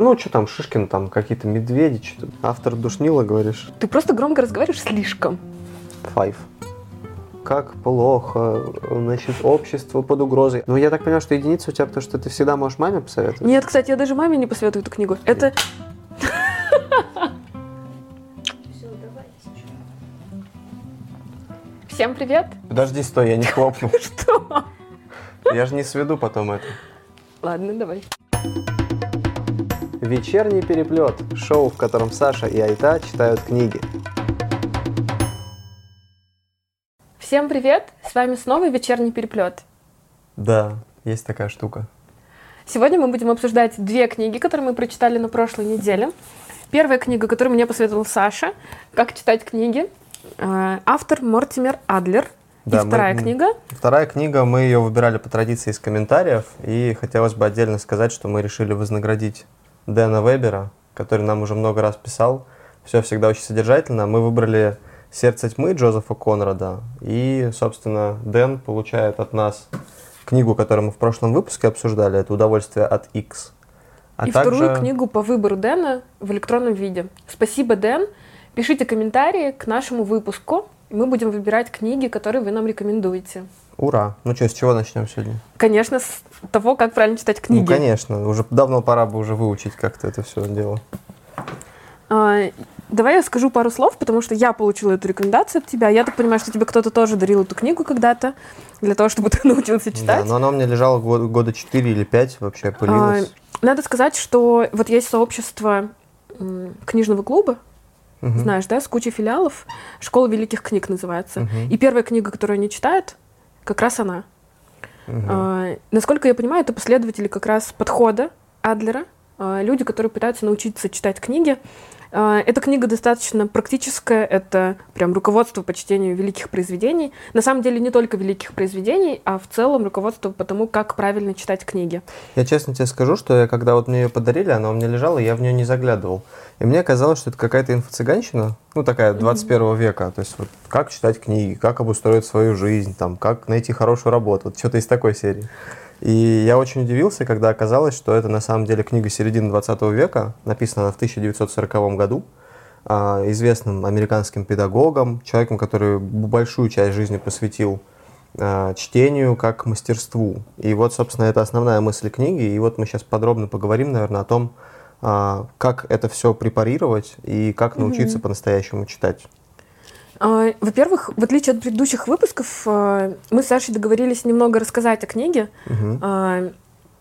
Ну, что там, Шишкин, там какие-то медведи, что-то. Автор душнила, говоришь? Ты просто громко разговариваешь слишком. Five. Как плохо, значит, общество под угрозой. Ну, я так понимаю, что единица у тебя, потому что ты всегда можешь маме посоветовать. Нет, кстати, я даже маме не посоветую эту книгу. Это... Всем привет! Подожди, стой, я не хлопну. Что? Я же не сведу потом это. Ладно, давай. Вечерний переплет. Шоу, в котором Саша и Айта читают книги. Всем привет! С вами снова вечерний переплет. Да, есть такая штука. Сегодня мы будем обсуждать две книги, которые мы прочитали на прошлой неделе. Первая книга, которую мне посоветовал Саша, «Как читать книги». Э, Автор Мортимер Адлер. Да, и вторая мы- книга. Вторая книга, мы ее выбирали по традиции из комментариев, и хотелось бы отдельно сказать, что мы решили вознаградить Дэна Вебера, который нам уже много раз писал. Все всегда очень содержательно. Мы выбрали «Сердце тьмы» Джозефа Конрада, и, собственно, Дэн получает от нас книгу, которую мы в прошлом выпуске обсуждали, это «Удовольствие от X». А и также- вторую книгу по выбору Дэна в электронном виде. Спасибо, Дэн. Пишите комментарии к нашему выпуску. Мы будем выбирать книги, которые вы нам рекомендуете. Ура! Ну что, с чего начнем сегодня? Конечно, с того, как правильно читать книги. Ну, конечно, уже давно пора бы уже выучить как-то это все дело. А, давай я скажу пару слов, потому что я получила эту рекомендацию от тебя. Я так понимаю, что тебе кто-то тоже дарил эту книгу когда-то, для того, чтобы ты научился Да, читать. но она у меня лежала года, года 4 или 5 вообще, пылилась. А, надо сказать, что вот есть сообщество книжного клуба, Мгм. знаешь, да, с кучей филиалов. Школа великих книг называется. Мгм. И первая книга, которую они читают, как раз она. А, насколько я понимаю, это последователи как раз подхода Адлера, а, люди, которые пытаются научиться читать книги. А, Эта книга достаточно практическая, это прям руководство по чтению великих произведений. На самом деле не только великих произведений, а в целом руководство по тому, как правильно читать книги. Я честно тебе скажу, что я, когда вот мне ее подарили, она у меня лежала, я в нее не заглядывал. И мне казалось, что это какая-то инфо-цыганщина, ну такая 21 века. То есть вот как читать книги, как обустроить свою жизнь, там, как найти хорошую работу, вот что-то из такой серии. И я очень удивился, когда оказалось, что это на самом деле книга середины 20 века, написана она в 1940 году, а, известным американским педагогом, человеком, который большую часть жизни посвятил а, чтению как мастерству. И вот, собственно, это основная мысль книги. И вот мы сейчас подробно поговорим, наверное, о том, а, как это все препарировать и как научиться по-настоящему читать. А, Во-первых, в отличие от предыдущих выпусков, а, мы с Сашей договорились немного рассказать о книге.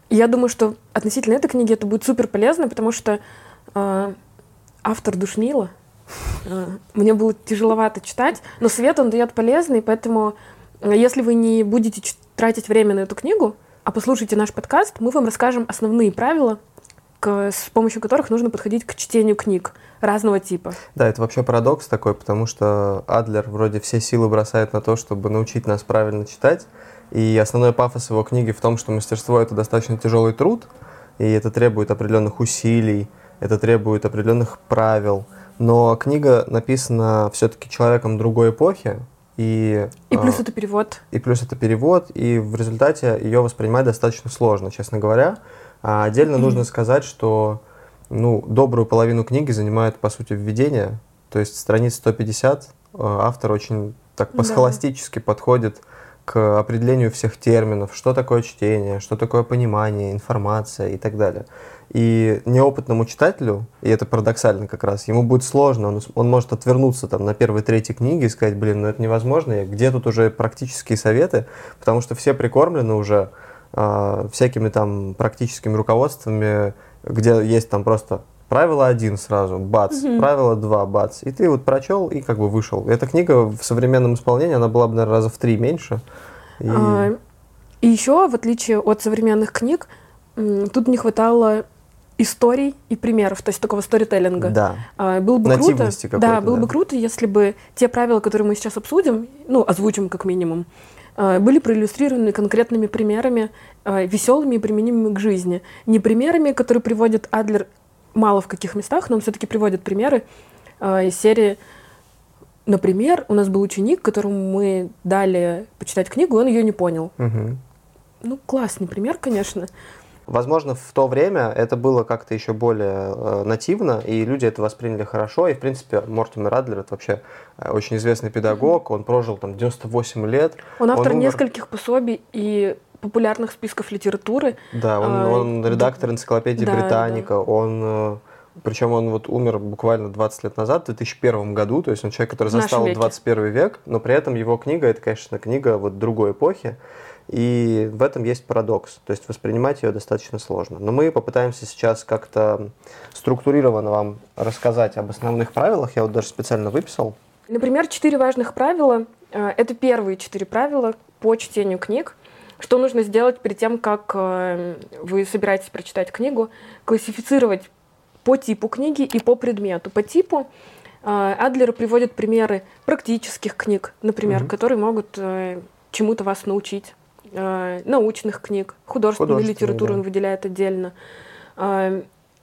И Я думаю, что относительно этой книги это будет супер полезно, потому что автор душнила. Мне было тяжеловато читать, но совет он дает полезный, поэтому если вы не будете тратить время на эту книгу, а послушайте наш подкаст, мы вам расскажем основные правила, к- с помощью которых нужно подходить к чтению книг разного типа. Да, это вообще парадокс такой, потому что Адлер вроде все силы бросает на то, чтобы научить нас правильно читать. И основной пафос его книги в том, что мастерство это достаточно тяжелый труд, и это требует определенных усилий, это требует определенных правил. Но книга написана все-таки человеком другой эпохи, и, И плюс а, это перевод. и плюс это перевод, и в результате ее воспринимать достаточно сложно, честно говоря. А отдельно нужно сказать, что ну, добрую половину книги занимает, по сути, введение. То есть страниц 150 э, автор очень так Да. по-схоластически подходит к определению всех терминов, что такое чтение, что такое понимание, информация и так далее. И неопытному читателю, и это парадоксально как раз, ему будет сложно, он, он может отвернуться там на первой трети книги и сказать, блин, ну это невозможно, где тут уже практические советы, потому что все прикормлены уже всякими там практическими руководствами, где есть там просто правило один сразу, бац, правило два, бац, и ты вот прочел и как бы вышел. Эта книга в современном исполнении, она была бы, наверное, раза в три меньше. И- А, И еще, в отличие от современных книг, тут не хватало историй и примеров, то есть такого сторителлинга. Да. А, Было бы круто, Нативности какой-то, да, было да. бы круто, если бы те правила, которые мы сейчас обсудим, ну, озвучим как минимум, а, были проиллюстрированы конкретными примерами, а, веселыми и применимыми к жизни. Не примерами, которые приводит Адлер мало в каких местах, но он все-таки приводит примеры а, из серии Например, у нас был ученик, которому мы дали почитать книгу, и он ее не понял. Мгм. Ну, классный пример, конечно. Возможно, в то время это было как-то еще более э, нативно, и люди это восприняли хорошо. И, в принципе, Мортимер Адлер это вообще э, очень известный педагог. Он прожил там 98 лет. Он автор умер- нескольких пособий и популярных списков литературы. Да, он, А, он редактор энциклопедии да, Британика. Он, причем он вот умер буквально 20 лет назад, в 2001 году. То есть он человек, который застал веке. 21 век, но при этом его книга это, конечно, книга вот другой эпохи. И в этом есть парадокс. То есть воспринимать ее достаточно сложно. Но мы попытаемся сейчас как-то структурированно вам рассказать об основных правилах. Я вот даже специально выписал. Например, четыре важных правила. Э, Это первые четыре правила по чтению книг. Что нужно сделать перед тем, как э, вы собираетесь прочитать книгу? Классифицировать по типу книги и по предмету. По типу э, Адлер приводит примеры практических книг, например, Мгм. которые могут чему-то вас научить. Э, Научных книг, художественную литературу да. он выделяет отдельно. Э,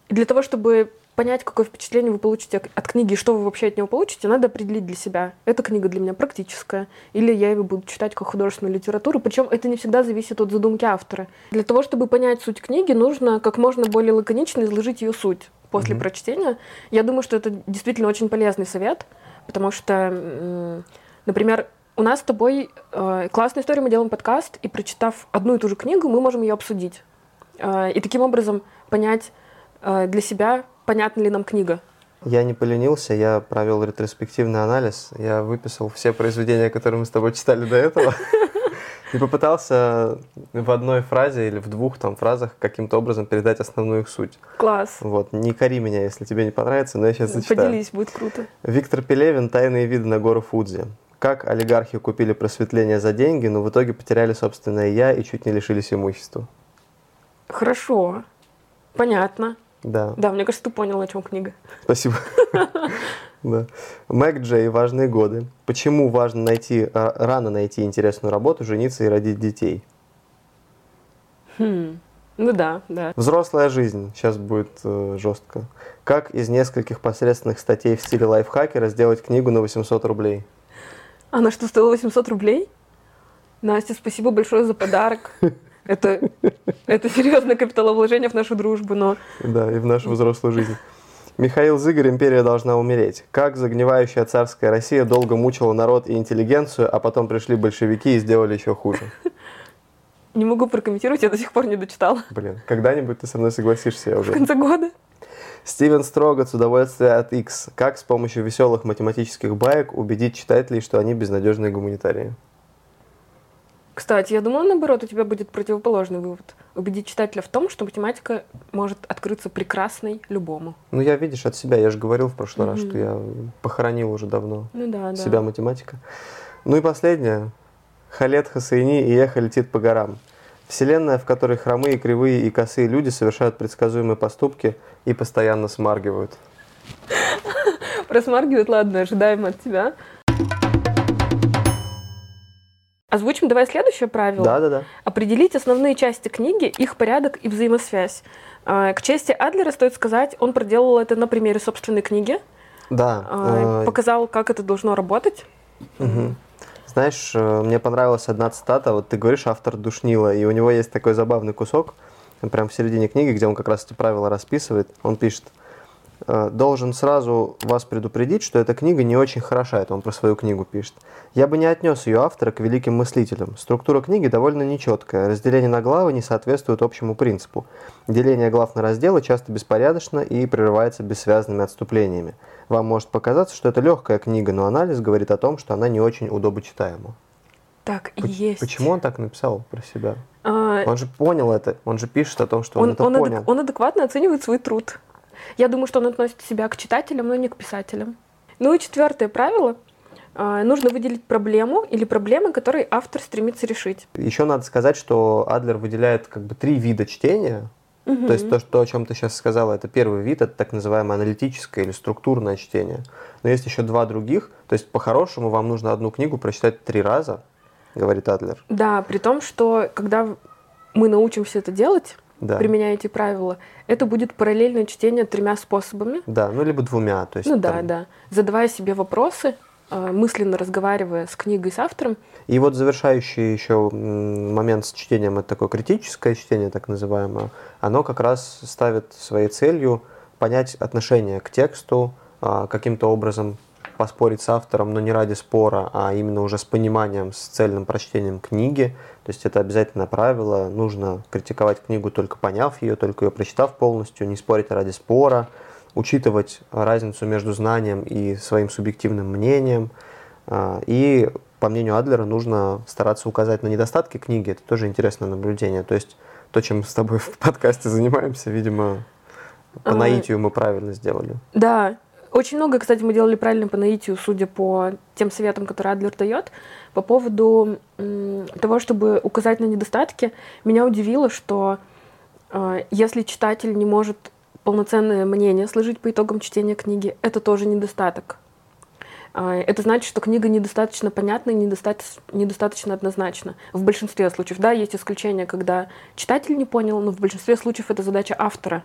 Для того, чтобы понять, какое впечатление вы получите от книги и что вы вообще от него получите, надо определить для себя. Эта книга для меня практическая, или я ее буду читать как художественную литературу. Причем это не всегда зависит от задумки автора. Для того, чтобы понять суть книги, нужно как можно более лаконично изложить ее суть после Мгм. прочтения. Я думаю, что это действительно очень полезный совет, потому что, например, у нас с тобой э, классная история, мы делаем подкаст, и прочитав одну и ту же книгу, мы можем ее обсудить. Э, и таким образом понять э, для себя, понятна ли нам книга. Я не поленился, я провел ретроспективный анализ, я выписал все произведения, которые мы с тобой читали до этого, и попытался в одной фразе или в двух там фразах каким-то образом передать основную их суть. Класс. Вот, не кори меня, если тебе не понравится, но я сейчас зачитаю. Поделись, будет круто. Виктор Пелевин «Тайные виды на гору Фудзи». Как олигархи купили просветление за деньги, но в итоге потеряли собственное «я» и чуть не лишились имущества. Хорошо. Понятно. Да, Да, мне кажется, ты понял, о чем книга. спасибо. Да. Мэг Джей «Важные годы». Почему важно найти, а, рано найти интересную работу, жениться и родить детей? Хм. Ну да, да. Взрослая жизнь. Сейчас будет э, жестко. Как из нескольких посредственных статей в стиле лайфхакера сделать книгу на 800 рублей? Она что, стоила 800 рублей? Настя, спасибо большое за подарок. Это, это серьезное капиталовложение в нашу дружбу, но Да, и в нашу взрослую жизнь. Михаил Зыгорь «Империя должна умереть». Как загнивающая царская Россия долго мучила народ и интеллигенцию, а потом пришли большевики и сделали еще хуже. не могу прокомментировать, я до сих пор не дочитала. Блин, когда-нибудь ты со мной согласишься, я В уже. конце года. Стивен Строгат удовольствие от X. Как с помощью веселых математических баек убедить читателей, что они безнадежные гуманитарии? Кстати, я думала, наоборот, у тебя будет противоположный вывод. Убедить читателя в том, что математика может открыться прекрасной любому. Ну, я, видишь, от себя, я же говорил в прошлый раз, Мгм. что я похоронил уже давно Ну да, да. себя математика. Ну и последнее. Халет Хасейни и Эхо летит по горам. Вселенная, в которой хромые, кривые и косые люди совершают предсказуемые поступки и постоянно смаргивают. Просмаргивает, ладно, ожидаем от тебя. Озвучим давай следующее правило. Да-да-да. Определить основные части книги, их порядок и взаимосвязь. А, К чести Адлера стоит сказать, он проделал это на примере собственной книги, Да. а, э, показал, как это должно работать. Мгм. Знаешь, э, мне понравилась одна цитата. Вот ты говоришь, автор душнила, и у него есть такой забавный кусок, прям в середине книги, где он как раз эти правила расписывает. Он пишет, «Э, должен сразу вас предупредить, что эта книга не очень хороша, это он про свою книгу пишет. Я бы не отнес ее автора к великим мыслителям. Структура книги довольно нечеткая, разделение на главы не соответствует общему принципу. Деление глав на разделы часто беспорядочно и прерывается бессвязными отступлениями. Вам может показаться, что это легкая книга, но анализ говорит о том, что она не очень удобочитаема. Так и Поч- есть. Почему он так написал про себя? А, Он же понял это, он же пишет о том, что он, он, это он адек- понял. он адекватно оценивает свой труд. Я думаю, что он относит себя к читателям, но не к писателям. Ну и четвертое правило. А, Нужно выделить проблему или проблемы, которые автор стремится решить. Еще надо сказать, что Адлер выделяет как бы три вида чтения. Мгм. То есть то, что, о чем ты сейчас сказала, это первый вид, это так называемое аналитическое или структурное чтение. Но есть еще два других. То есть по-хорошему вам нужно одну книгу прочитать три раза, говорит Адлер. Да, при том, что когда мы научимся это делать, Да. применяя эти правила, это будет параллельное чтение тремя способами. Да, ну либо двумя. То есть ну да, там- да. Задавая себе вопросы, э, мысленно разговаривая с книгой, с автором. И вот завершающий еще момент с чтением, это такое критическое чтение, так называемое, оно как раз ставит своей целью понять отношение к тексту, а, каким-то образом поспорить с автором, но не ради спора, а именно уже с пониманием, с цельным прочтением книги. То есть это обязательное правило. Нужно критиковать книгу только поняв ее, только ее прочитав полностью, не спорить ради спора, учитывать разницу между знанием и своим субъективным мнением. А, и, по мнению Адлера, нужно стараться указать на недостатки книги. Это тоже интересное наблюдение. То есть то, чем мы с тобой в подкасте занимаемся, видимо, по а, наитию мы правильно сделали. Да, очень много, кстати, мы делали правильно по наитию, судя по тем советам, которые Адлер дает. По поводу того, чтобы указать на недостатки, меня удивило, что э, если читатель не может полноценное мнение сложить по итогам чтения книги, это тоже недостаток. Э, это значит, что книга недостаточно понятна и недостаточно, недостаточно однозначна. В большинстве случаев, да, есть исключения, когда читатель не понял, но в большинстве случаев это задача автора.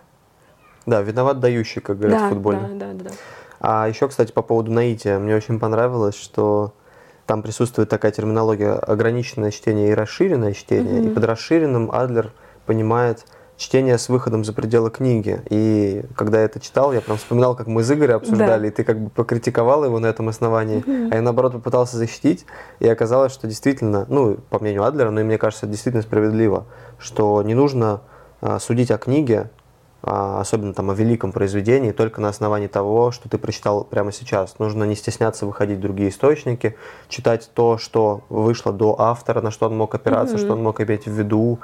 Да, виноват дающий, как говорят да, в футболе. Да, да, да. А еще, кстати, по поводу наития, мне очень понравилось, что там присутствует такая терминология ограниченное чтение и расширенное чтение. Mm-hmm. И под расширенным Адлер понимает чтение с выходом за пределы книги. И когда я это читал, я прям вспоминал, как мы с Игорем обсуждали, да. и ты как бы покритиковал его на этом основании, mm-hmm. а я наоборот попытался защитить, и оказалось, что действительно, ну, по мнению Адлера, но и мне кажется, это действительно справедливо, что не нужно а, судить о книге особенно там о великом произведении, только на основании того, что ты прочитал прямо сейчас. Нужно не стесняться выходить в другие источники, читать то, что вышло до автора, на что он мог опираться, mm-hmm. что он мог иметь в виду.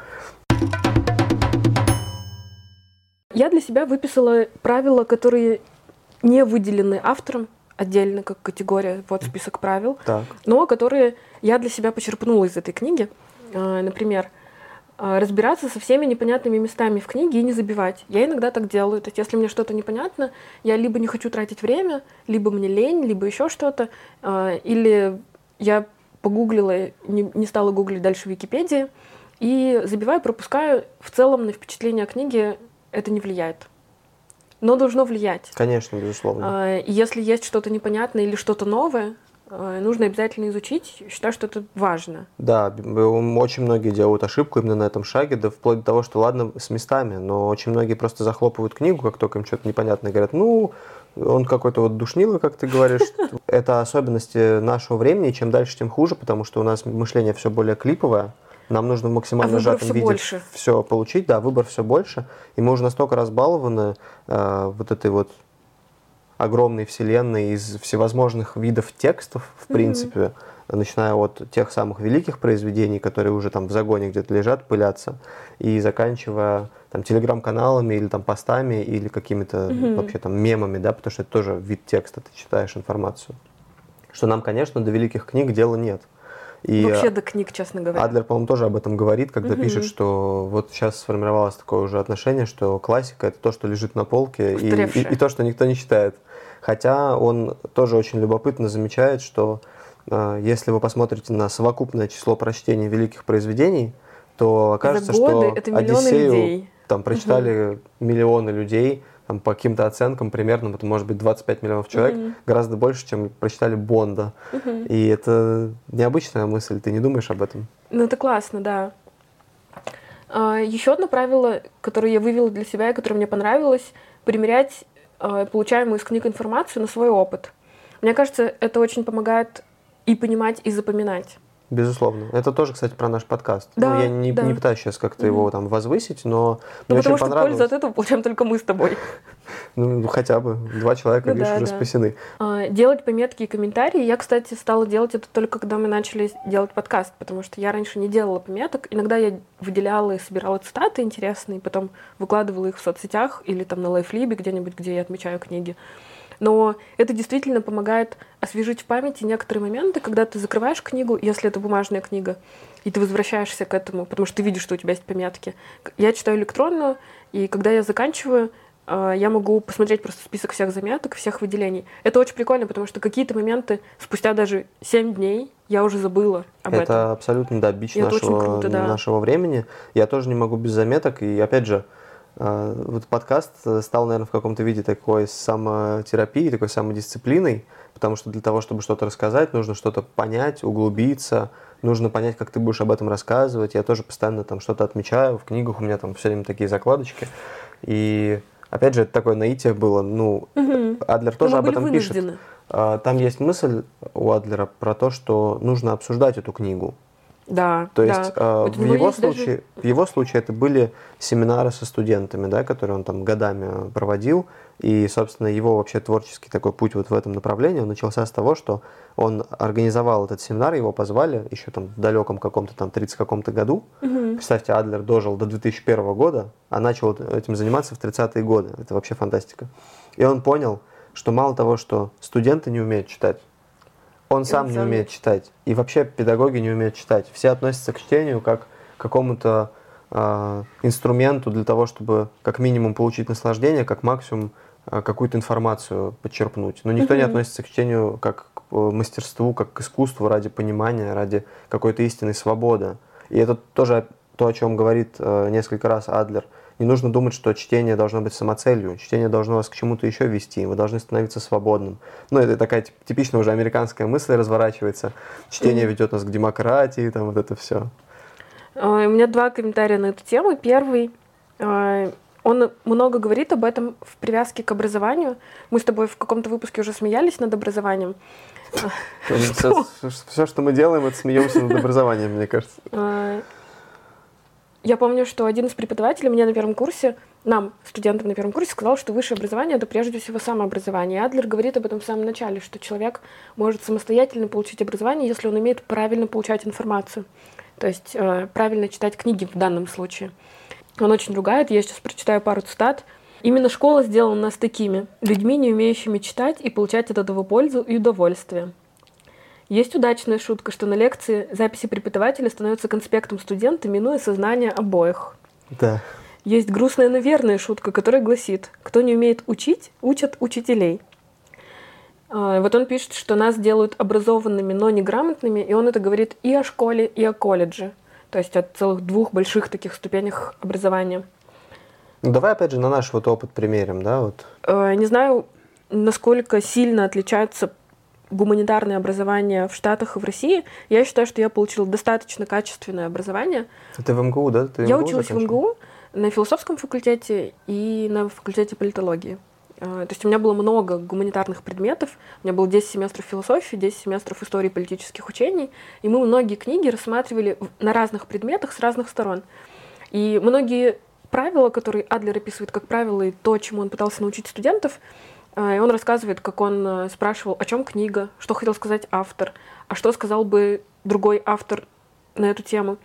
Я для себя выписала правила, которые не выделены автором отдельно как категория, вот список правил, так. но которые я для себя почерпнула из этой книги. А, например, а, разбираться со всеми непонятными местами в книге и не забивать. Я иногда так делаю. То есть, если мне что-то непонятно, я либо не хочу тратить время, либо мне лень, либо еще что-то, а, или я погуглила, не, не стала гуглить дальше в Википедии, и забиваю, пропускаю. В целом на впечатление книге это не влияет. Но должно влиять. Конечно, безусловно. А, если есть что-то непонятное или что-то новое, нужно обязательно изучить. Считаю, что это важно. Да, очень многие делают ошибку именно на этом шаге, да вплоть до того, что ладно с местами, но очень многие просто захлопывают книгу, как только им что-то непонятно, говорят, ну, он какой-то вот душнило, как ты говоришь. Это особенности нашего времени, чем дальше, тем хуже, потому что у нас мышление все более клиповое, нам нужно в максимально а сжатом виде больше. все получить, да, выбор все больше, и мы уже настолько разбалованы э, вот этой вот огромной вселенной из всевозможных видов текстов, в принципе, mm-hmm. начиная от тех самых великих произведений, которые уже там в загоне где-то лежат, пылятся, и заканчивая там телеграм-каналами или там постами или какими-то mm-hmm. вообще там мемами, да, потому что это тоже вид текста, ты читаешь информацию. Что нам, конечно, до великих книг дела нет. И Вообще до книг, честно говоря. Адлер, по-моему, тоже об этом говорит, когда угу. пишет, что вот сейчас сформировалось такое уже отношение, что классика это то, что лежит на полке, и, и, и то, что никто не читает. Хотя он тоже очень любопытно замечает, что э, если вы посмотрите на совокупное число прочтений великих произведений, то окажется, что это Одиссею людей. там прочитали угу. миллионы людей, там, по каким-то оценкам примерно, это может быть 25 миллионов человек, угу. гораздо больше, чем прочитали Бонда. Угу. И это необычная мысль, ты не думаешь об этом? Ну, это классно, да. А, еще одно правило, которое я вывела для себя и которое мне понравилось, примерять Э, получаемую из книг информацию на свой опыт. Мне кажется, это очень помогает и понимать, и запоминать. Безусловно. Это тоже, кстати, про наш подкаст. Да, ну, я не, да. не пытаюсь сейчас как-то его там возвысить, но ну, мне потому очень что пользу от этого получаем только мы с тобой. Ну, ну, хотя бы. Два человека, ну, видишь, уже спасены. А, делать пометки и комментарии. Я, кстати, стала делать это только когда мы начали делать подкаст, потому что я раньше не делала пометок. Иногда я выделяла и собирала цитаты интересные, потом выкладывала их в соцсетях или там на лайфлибе где-нибудь, где я отмечаю книги. Но это действительно помогает освежить в памяти некоторые моменты, когда ты закрываешь книгу, если это бумажная книга, и ты возвращаешься к этому, потому что ты видишь, что у тебя есть пометки. Я читаю электронную, и когда я заканчиваю, а, я могу посмотреть просто список всех заметок, всех выделений. Это очень прикольно, потому что какие-то моменты спустя даже 7 дней я уже забыла об это этом. Это абсолютно, да, бич нашего, круто, да. нашего времени. Я тоже не могу без заметок. И опять же, э, вот подкаст стал, наверное, в каком-то виде такой самотерапией, такой самодисциплиной, потому что для того, чтобы что-то рассказать, нужно что-то понять, углубиться, нужно понять, как ты будешь об этом рассказывать. Я тоже постоянно там что-то отмечаю, в книгах у меня там все время такие закладочки. И опять же, это такое наитие было. Ну, угу. Адлер тоже Мы об этом вынуждены. пишет. А, там есть мысль у Адлера про то, что нужно обсуждать эту книгу. Да. То есть да. Э, в, его случае, даже... в его случае это были семинары со студентами, да, которые он там годами проводил. И, собственно, его вообще творческий такой путь вот в этом направлении он начался с того, что он организовал этот семинар, его позвали еще там в далеком каком-то там 30 каком-то году. Угу. Представьте, Адлер дожил до 2001 года, а начал этим заниматься в 30-е годы. Это вообще фантастика. И он понял, что мало того, что студенты не умеют читать, он сам не умеет читать. И вообще педагоги не умеют читать. Все относятся к чтению как к какому-то э, инструменту для того, чтобы как минимум получить наслаждение, как максимум э, какую-то информацию подчерпнуть. Но никто mm-hmm. не относится к чтению как к э, мастерству, как к искусству ради понимания, ради какой-то истинной свободы. И это тоже то, о чем говорит э, несколько раз Адлер – не нужно думать, что чтение должно быть самоцелью. Чтение должно вас к чему-то еще вести. Вы должны становиться свободным. Ну, это такая типичная уже американская мысль разворачивается. Чтение ведет нас к демократии, там вот это все. У меня два комментария на эту тему. Первый. А, он много говорит об этом в привязке к образованию. Мы с тобой в каком-то выпуске уже смеялись над образованием. Все, все, что мы делаем, это смеемся над образованием, мне кажется. Я помню, что один из преподавателей мне на первом курсе, нам, студентам на первом курсе, сказал, что высшее образование — это прежде всего самообразование. И Адлер говорит об этом в самом начале, что человек может самостоятельно получить образование, если он умеет правильно получать информацию. То есть э, правильно читать книги в данном случае. Он очень ругает, я сейчас прочитаю пару цитат. Именно школа сделала нас такими, людьми, не умеющими читать и получать от этого пользу и удовольствие. Есть удачная шутка, что на лекции записи преподавателя становятся конспектом студента, минуя сознание обоих. Да. Есть грустная, но верная шутка, которая гласит, кто не умеет учить, учат учителей. А, вот он пишет, что нас делают образованными, но неграмотными, и он это говорит и о школе, и о колледже. То есть о целых двух больших таких ступенях образования. Ну, давай опять же на наш вот опыт примерим, да? Вот. А, не знаю, насколько сильно отличаются гуманитарное образование в Штатах и в России, я считаю, что я получила достаточно качественное образование. Ты в МГУ, да? Ты я МГУ училась закончила? в МГУ на философском факультете и на факультете политологии. А, то есть у меня было много гуманитарных предметов. У меня было 10 семестров философии, 10 семестров истории политических учений. И мы многие книги рассматривали на разных предметах с разных сторон. И многие правила, которые Адлер описывает как правила, и то, чему он пытался научить студентов, и он рассказывает, как он э, спрашивал, о чем книга, что хотел сказать автор, а что сказал бы другой автор на эту тему.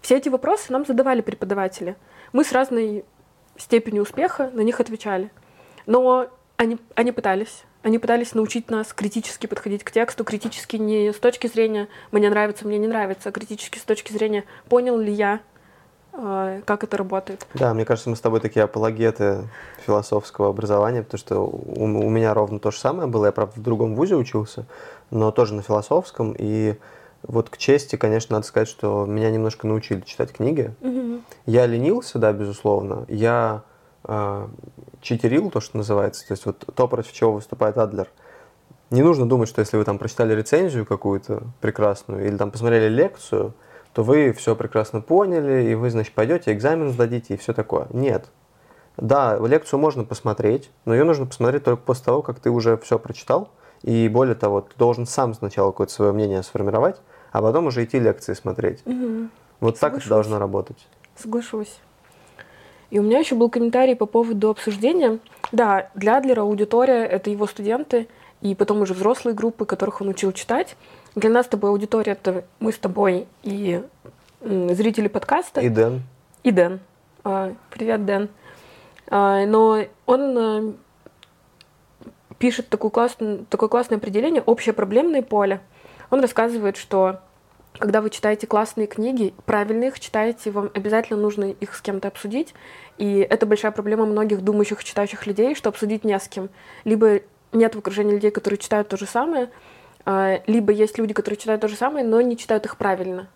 Все эти вопросы нам задавали преподаватели. Мы с разной степенью успеха на них отвечали. Но они, они пытались. Они пытались научить нас критически подходить к тексту, критически не с точки зрения «мне нравится, мне не нравится», а критически с точки зрения «понял ли я а, как это работает. Да, мне кажется, мы с тобой такие апологеты философского образования, потому что у, у меня ровно то же самое было. Я, правда, в другом вузе учился, но тоже на философском. И вот к чести, конечно, надо сказать, что меня немножко научили читать книги. Угу. Я ленился, да, безусловно. Я э, читерил, то, что называется. То есть вот то, против чего выступает Адлер. Не нужно думать, что если вы там прочитали рецензию какую-то прекрасную или там посмотрели лекцию – то вы все прекрасно поняли, и вы, значит, пойдете, экзамен сдадите и все такое. Нет. Да, лекцию можно посмотреть, но ее нужно посмотреть только после того, как ты уже все прочитал. И более того, ты должен сам сначала какое-то свое мнение сформировать, а потом уже идти лекции смотреть. Угу. Вот Соглашусь. так это должно работать. Соглашусь. И у меня еще был комментарий по поводу обсуждения. Да, для Адлера аудитория — это его студенты, и потом уже взрослые группы, которых он учил читать. Для нас с тобой аудитория это мы с тобой и зрители подкаста. И Дэн. И Дэн. А, привет, Дэн. А, но он а, пишет такое классное, такое классное определение «общее проблемное поле». Он рассказывает, что когда вы читаете классные книги, правильно их читаете, вам обязательно нужно их с кем-то обсудить. И это большая проблема многих думающих, читающих людей, что обсудить не с кем. Либо нет в окружении людей, которые читают то же самое, либо есть люди, которые читают то же самое, но не читают их правильно.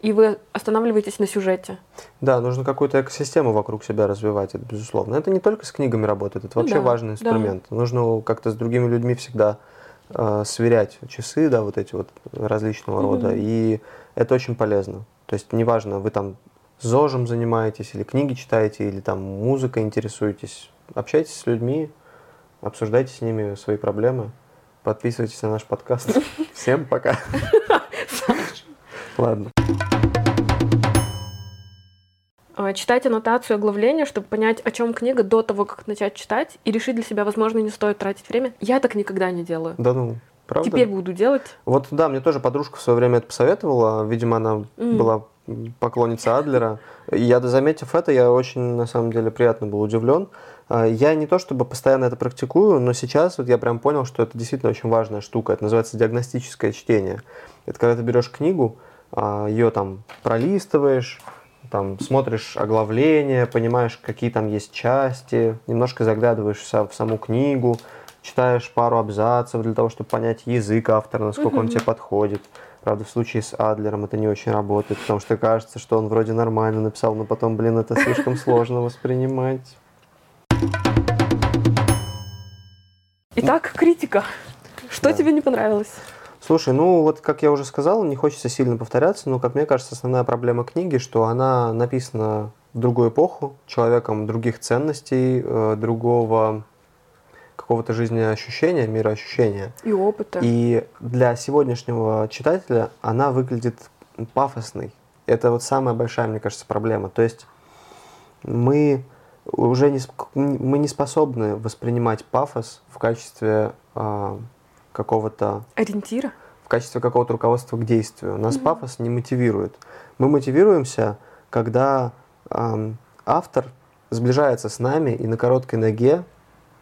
и вы останавливаетесь на сюжете. Да, нужно какую-то экосистему вокруг себя развивать, это безусловно. Это не только с книгами работает, это вообще да, важный инструмент. Да. Нужно как-то с другими людьми всегда э, сверять часы, да, вот эти вот различного mm-hmm. рода, и это очень полезно. То есть неважно, вы там ЗОЖем занимаетесь, или книги читаете, или там музыкой интересуетесь, общайтесь с людьми, обсуждайте с ними свои проблемы, подписывайтесь на наш подкаст. Всем пока. Ладно. А, читать аннотацию оглавления, чтобы понять, о чем книга до того, как начать читать, и решить для себя, возможно, не стоит тратить время. Я так никогда не делаю. Да ну, правда? Теперь буду делать. Вот да, мне тоже подружка в свое время это посоветовала. Видимо, она mm. была поклонница Адлера. Я, заметив это, я очень, на самом деле, приятно был удивлен. А, я не то чтобы постоянно это практикую, но сейчас вот я прям понял, что это действительно очень важная штука. Это называется диагностическое чтение. Это когда ты берешь книгу, а, ее там пролистываешь, там смотришь оглавление, понимаешь, какие там есть части, немножко заглядываешь в саму книгу, читаешь пару абзацев для того, чтобы понять язык автора, насколько mm-hmm. он тебе подходит. Правда, в случае с Адлером это не очень работает, потому что кажется, что он вроде нормально написал, но потом, блин, это слишком сложно воспринимать. Итак, критика. Что да. тебе не понравилось? Слушай, ну вот как я уже сказал, не хочется сильно повторяться, но как мне кажется, основная проблема книги, что она написана в другую эпоху, человеком других ценностей, э, другого какого-то жизнеощущения, мироощущения. И опыта. И для сегодняшнего читателя она выглядит пафосной. Это вот самая большая, мне кажется, проблема. То есть мы уже не, мы не способны воспринимать пафос в качестве э, какого-то... Ориентира? В качестве какого-то руководства к действию. Нас mm-hmm. пафос не мотивирует. Мы мотивируемся, когда э, автор сближается с нами и на короткой ноге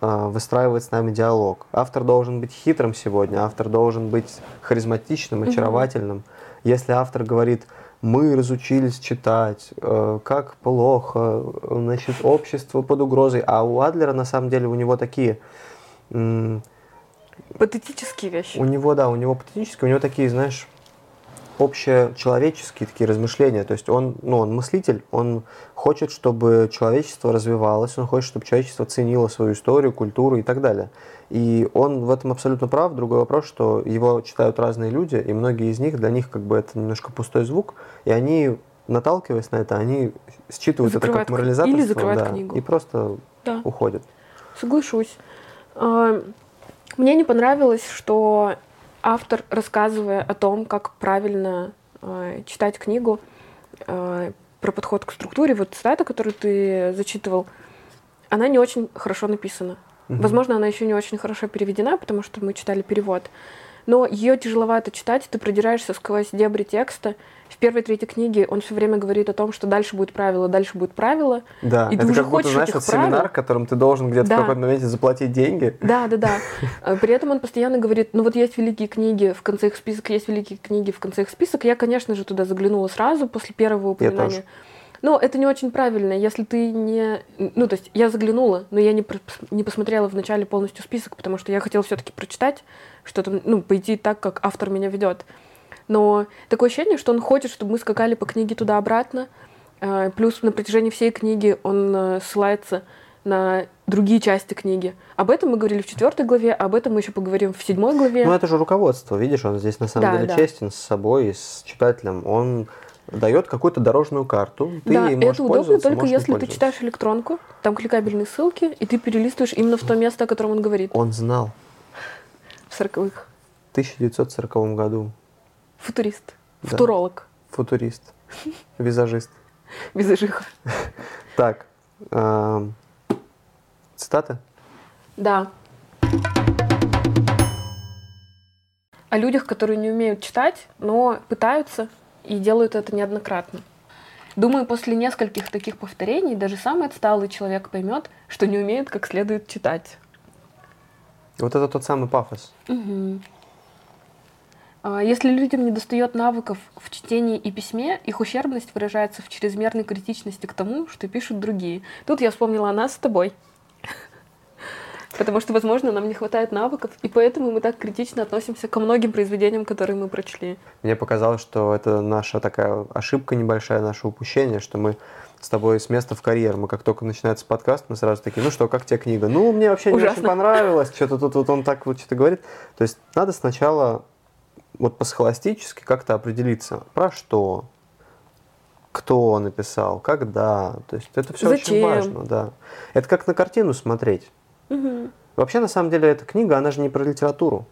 э, выстраивает с нами диалог. Автор должен быть хитрым сегодня, автор должен быть харизматичным, очаровательным. Mm-hmm. Если автор говорит, мы разучились читать, э, как плохо, значит, общество под угрозой, а у Адлера на самом деле у него такие Патетические вещи. У него, да, у него патетические, у него такие, знаешь, общечеловеческие такие размышления. То есть он, ну, он мыслитель, он хочет, чтобы человечество развивалось, он хочет, чтобы человечество ценило свою историю, культуру и так далее. И он в этом абсолютно прав. Другой вопрос, что его читают разные люди, и многие из них, для них как бы это немножко пустой звук, и они, наталкиваясь на это, они считывают закрывают это как морализаторство. Или закрывают да, книгу. И просто да. уходят. Соглашусь. А, мне не понравилось, что автор, рассказывая о том, как правильно э, читать книгу, э, про подход к структуре, вот цитата, которую ты зачитывал, она не очень хорошо написана. Угу. Возможно, она еще не очень хорошо переведена, потому что мы читали перевод. Но ее тяжеловато читать, ты продираешься сквозь дебри текста, в первой третьей книге он все время говорит о том, что дальше будет правило, дальше будет правило. Да, и это ты уже как будто, знаешь, это семинар, которым ты должен где-то да. в какой-то моменте заплатить деньги. Да, да, да. Э, при этом он постоянно говорит, ну вот есть великие книги, в конце их список есть великие книги, в конце их список. Я, конечно же, туда заглянула сразу после первого упоминания. Но это не очень правильно, если ты не... Ну, то есть я заглянула, но я не, не посмотрела вначале полностью список, потому что я хотела все-таки прочитать что-то, ну, пойти так, как автор меня ведет но такое ощущение, что он хочет, чтобы мы скакали по книге туда-обратно. А, плюс на протяжении всей книги он э, ссылается на другие части книги. Об этом мы говорили в четвертой главе, об этом мы еще поговорим в седьмой главе. Ну, это же руководство, видишь, он здесь на самом да, деле да. честен с собой и с читателем. Он дает какую-то дорожную карту. Ты да, это удобно только если ты читаешь электронку, там кликабельные ссылки, и ты перелистываешь именно в то место, о котором он говорит. Он знал. В сороковых. В 1940 году. Футурист. Да. Футуролог. Футурист. Визажист. Визажиха. Так. Э, цитата? Да. О людях, которые не умеют читать, но пытаются и делают это неоднократно. Думаю, после нескольких таких повторений даже самый отсталый человек поймет, что не умеет как следует читать. Вот это тот самый пафос. Угу. А, если людям не достает навыков в чтении и письме, их ущербность выражается в чрезмерной критичности к тому, что пишут другие. Тут я вспомнила о нас с тобой. Потому что, возможно, нам не хватает навыков, и поэтому мы так критично относимся ко многим произведениям, которые мы прочли. Мне показалось, что это наша такая ошибка небольшая, наше упущение, что мы с тобой с места в карьер. Мы как только начинается подкаст, мы сразу такие, ну что, как тебе книга? Ну, мне вообще не очень понравилось, что-то тут вот он так вот что-то говорит. То есть надо сначала вот по-схоластически как-то определиться, про что, кто написал, когда. То есть это все Зачем? очень важно, да. Это как на картину смотреть. Угу. Вообще, на самом деле, эта книга, она же не про литературу.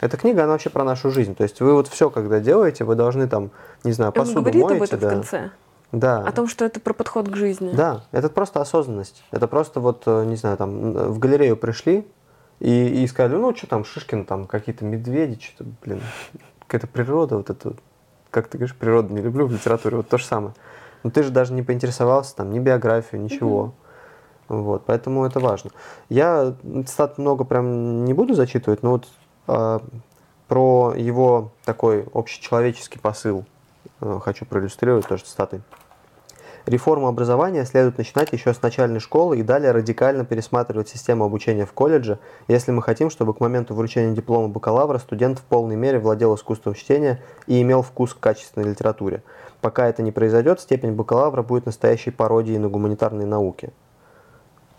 Эта книга, она вообще про нашу жизнь. То есть вы вот все, когда делаете, вы должны там, не знаю, посуду Он говорит моете, об этом да. в конце. Да. О том, что это про подход к жизни. Да, это просто осознанность. Это просто вот, э, не знаю, там в галерею пришли и, и сказали, ну что там, Шишкин, там какие-то медведи, что-то, блин, какая-то природа, вот это, как ты говоришь, природу не люблю в литературе, вот то же самое. Но ты же даже не поинтересовался, там, ни биографию, ничего. Вот, поэтому это важно. Я цитат много прям не буду зачитывать, но вот э, про его такой общечеловеческий посыл э, хочу проиллюстрировать тоже цитатой. Реформу образования следует начинать еще с начальной школы и далее радикально пересматривать систему обучения в колледже, если мы хотим, чтобы к моменту вручения диплома бакалавра студент в полной мере владел искусством чтения и имел вкус к качественной литературе. Пока это не произойдет, степень бакалавра будет настоящей пародией на гуманитарные науки.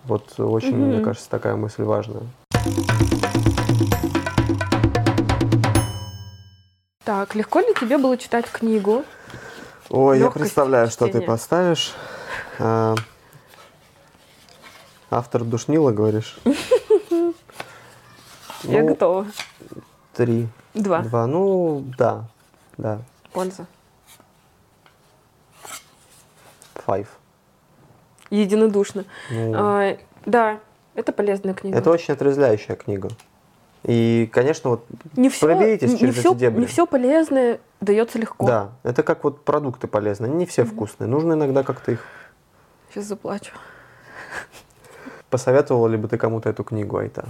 Вот очень, Мгм. мне кажется, такая мысль важная. Так, легко ли тебе было читать книгу? Ой, я представляю, что ты поставишь. А, Автор душнила, говоришь? Я Ну, готова. Три. Два. Два. Ну, да. Да. Польза. Five. Единодушно. Ну, А, да, это полезная книга. Это очень отрезвляющая книга. И, конечно, вот не все, проберитесь не, через все, эти дебри. не все полезное дается легко. Да, это как вот продукты полезные. Не все вкусные. Нужно иногда как-то их... Сейчас заплачу. Посоветовала ли бы ты кому-то эту книгу, Айта?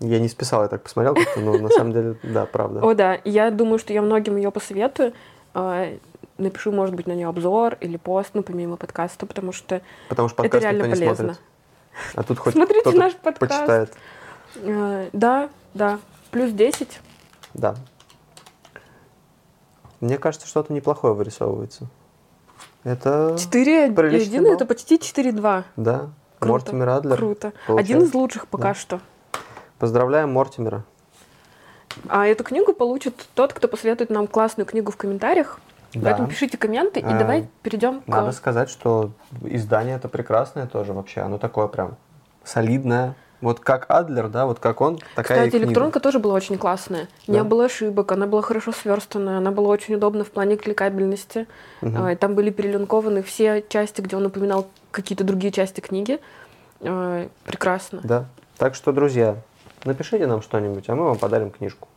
Я не списал, я так посмотрел но на самом деле, да, правда. О, да, я думаю, что я многим ее посоветую. А, Напишу, может быть, на нее обзор или пост, ну, помимо подкаста, потому что Потому что это подкаст реально никто не полезно. смотрит. А тут хоть Смотрите кто-то наш подкаст. почитает. А, Да, да, плюс 10. Да. Мне кажется, что-то неплохое вырисовывается. Это... 4 Приличный 1 балл. это почти 4-2. Да. Круто, Мортимер Адлер. Круто. получает. Один из лучших пока Да. что. Поздравляем Мортимера. А эту книгу получит тот, кто посоветует нам классную книгу в комментариях. Да. Поэтому пишите комменты и А, давай перейдем к... Надо сказать, что издание это прекрасное тоже вообще. Оно такое прям солидное. Вот как Адлер, да, вот как он, такая Кстати, книга. электронка тоже была очень классная. Не Да. было ошибок, она была хорошо сверстанная, она была очень удобна в плане кликабельности. И Там были перелинкованы все части, где он упоминал какие-то другие части книги. А, Прекрасно. Да. Так что, друзья, напишите нам что-нибудь, а мы вам подарим книжку.